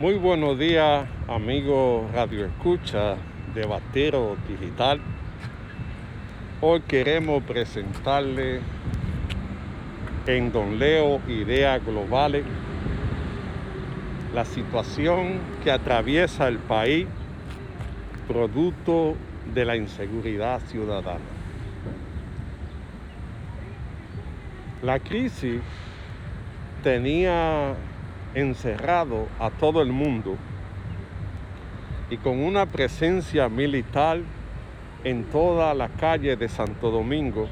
Muy buenos días, amigos Radio Escucha de Batero Digital. Hoy queremos presentarle en Don Leo Ideas Globales la situación que atraviesa el país producto de la inseguridad ciudadana. La crisis tenía encerrado a todo el mundo y con una presencia militar en toda la calle de Santo Domingo,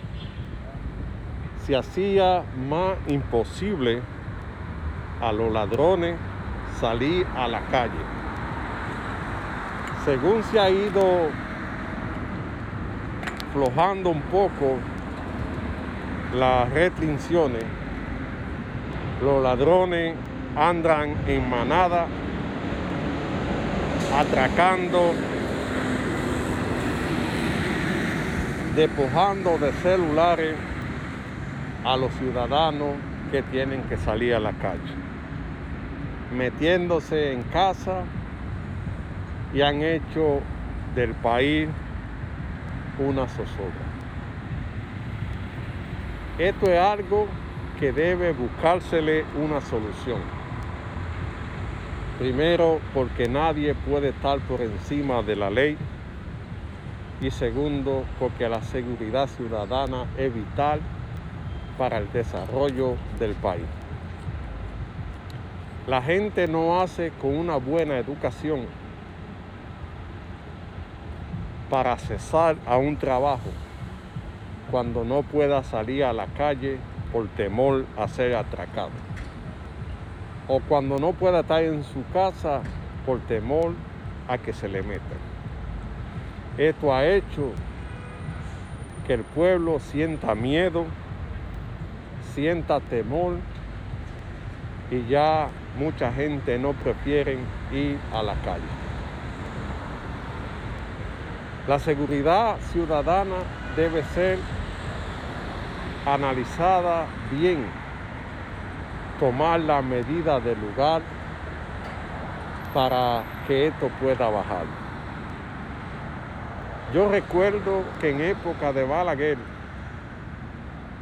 se hacía más imposible a los ladrones salir a la calle. Según se ha ido flojando un poco las restricciones, los ladrones andan en manada, atracando, despojando de celulares a los ciudadanos que tienen que salir a la calle, metiéndose en casa y han hecho del país una zozobra. Esto es algo que debe buscársele una solución. Primero, porque nadie puede estar por encima de la ley. Y segundo, porque la seguridad ciudadana es vital para el desarrollo del país. La gente no hace con una buena educación para cesar a un trabajo cuando no pueda salir a la calle por temor a ser atracado. O cuando no pueda estar en su casa por temor a que se le metan. Esto ha hecho que el pueblo sienta miedo, sienta temor y ya mucha gente no prefiere ir a la calle. La seguridad ciudadana debe ser analizada bien, tomar la medida del lugar para que esto pueda bajar. Yo recuerdo que en época de Balaguer,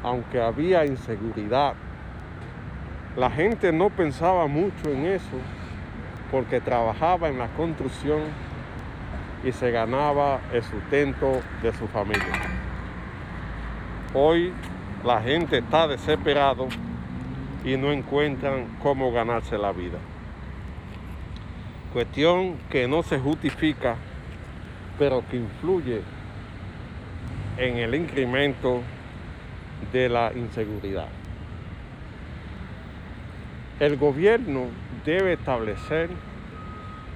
aunque había inseguridad, la gente no pensaba mucho en eso porque trabajaba en la construcción y se ganaba el sustento de su familia. Hoy la gente está desesperado y no encuentran cómo ganarse la vida. Cuestión que no se justifica, pero que influye en el incremento de la inseguridad. El gobierno debe establecer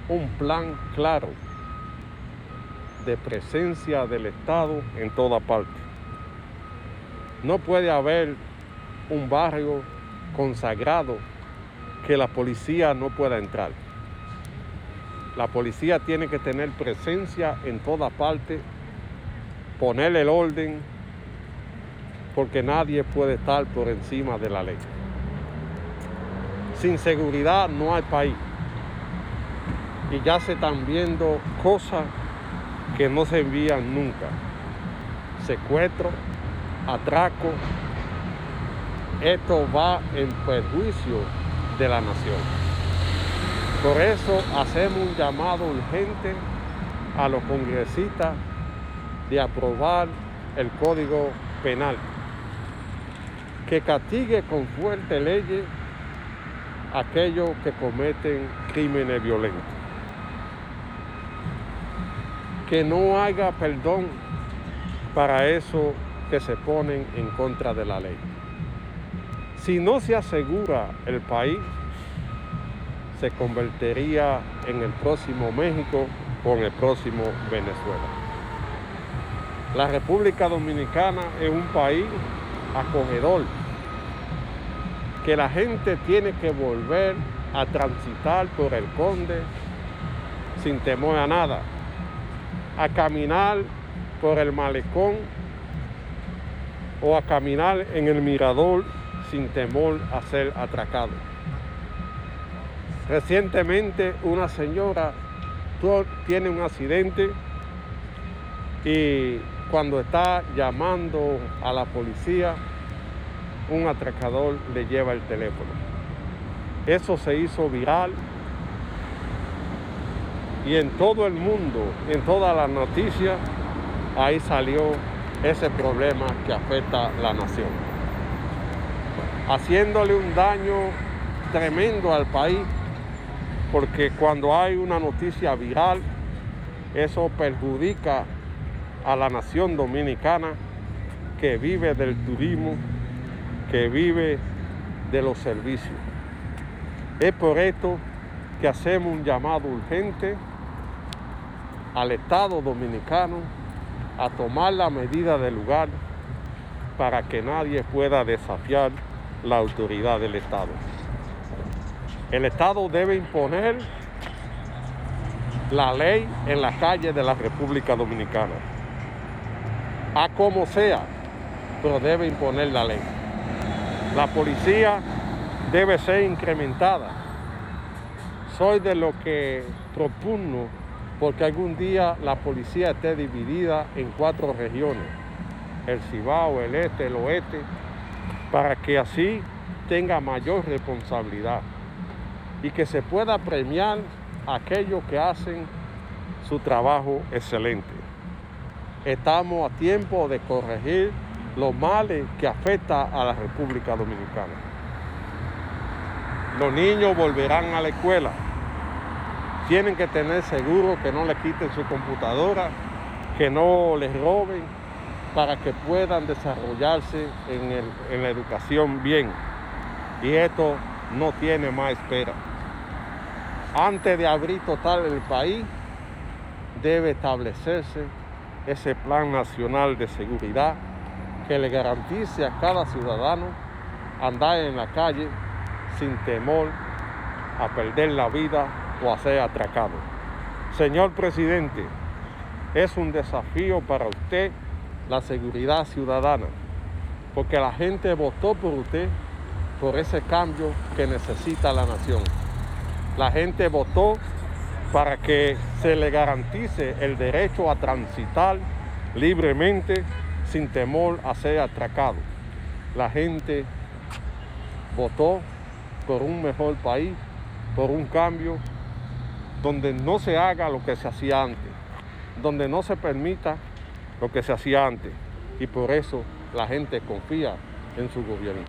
un plan claro de presencia del Estado en toda parte no puede haber un barrio consagrado que la policía no pueda entrar. La policía tiene que tener presencia en toda parte, poner el orden, porque nadie puede estar por encima de la ley. Sin seguridad no hay país. Y ya se están viendo cosas que no se envían nunca. Secuestro, atraco, esto va en perjuicio de la nación. Por eso hacemos un llamado urgente a los congresistas de aprobar el Código Penal, que castigue con fuerte leyes a aquellos que cometen crímenes violentos. Que no haga perdón para eso que se ponen en contra de la ley. Si no se asegura el país, se convertiría en el próximo México en el próximo Venezuela. La República Dominicana es un país acogedor, que la gente tiene que volver a transitar por el conde sin temor a nada, a caminar por el malecón o a caminar en el mirador sin temor a ser atracado. Recientemente una señora tiene un accidente y cuando está llamando a la policía, un atracador le lleva el teléfono. Eso se hizo viral y en todo el mundo, en todas las noticias, ahí salió ese problema que afecta a la nación, haciéndole un daño tremendo al país, porque cuando hay una noticia viral, eso perjudica a la nación dominicana que vive del turismo, que vive de los servicios. Es por esto que hacemos un llamado urgente al Estado dominicano a tomar la medida del lugar para que nadie pueda desafiar la autoridad del Estado. El Estado debe imponer la ley en la calle de la República Dominicana. A como sea, pero debe imponer la ley. La policía debe ser incrementada. Soy de lo que propugno porque algún día la policía esté dividida en cuatro regiones, el Cibao, el Este, el Oeste, para que así tenga mayor responsabilidad y que se pueda premiar a aquellos que hacen su trabajo excelente. Estamos a tiempo de corregir los males que afecta a la República Dominicana. Los niños volverán a la escuela tienen que tener seguro que no le quiten su computadora, que no les roben, para que puedan desarrollarse en, la educación bien. Y esto no tiene más espera. Antes de abrir total el país, debe establecerse ese plan nacional de seguridad que le garantice a cada ciudadano andar en la calle sin temor a perder la vida o a ser atracado. Señor presidente, es un desafío para usted la seguridad ciudadana, porque la gente votó por usted por ese cambio que necesita la nación. La gente votó para que se le garantice el derecho a transitar libremente sin temor a ser atracado. La gente votó por un mejor país, por un cambio donde no se haga lo que se hacía antes, donde no se permita lo que se hacía antes. Y por eso la gente confía en su gobierno.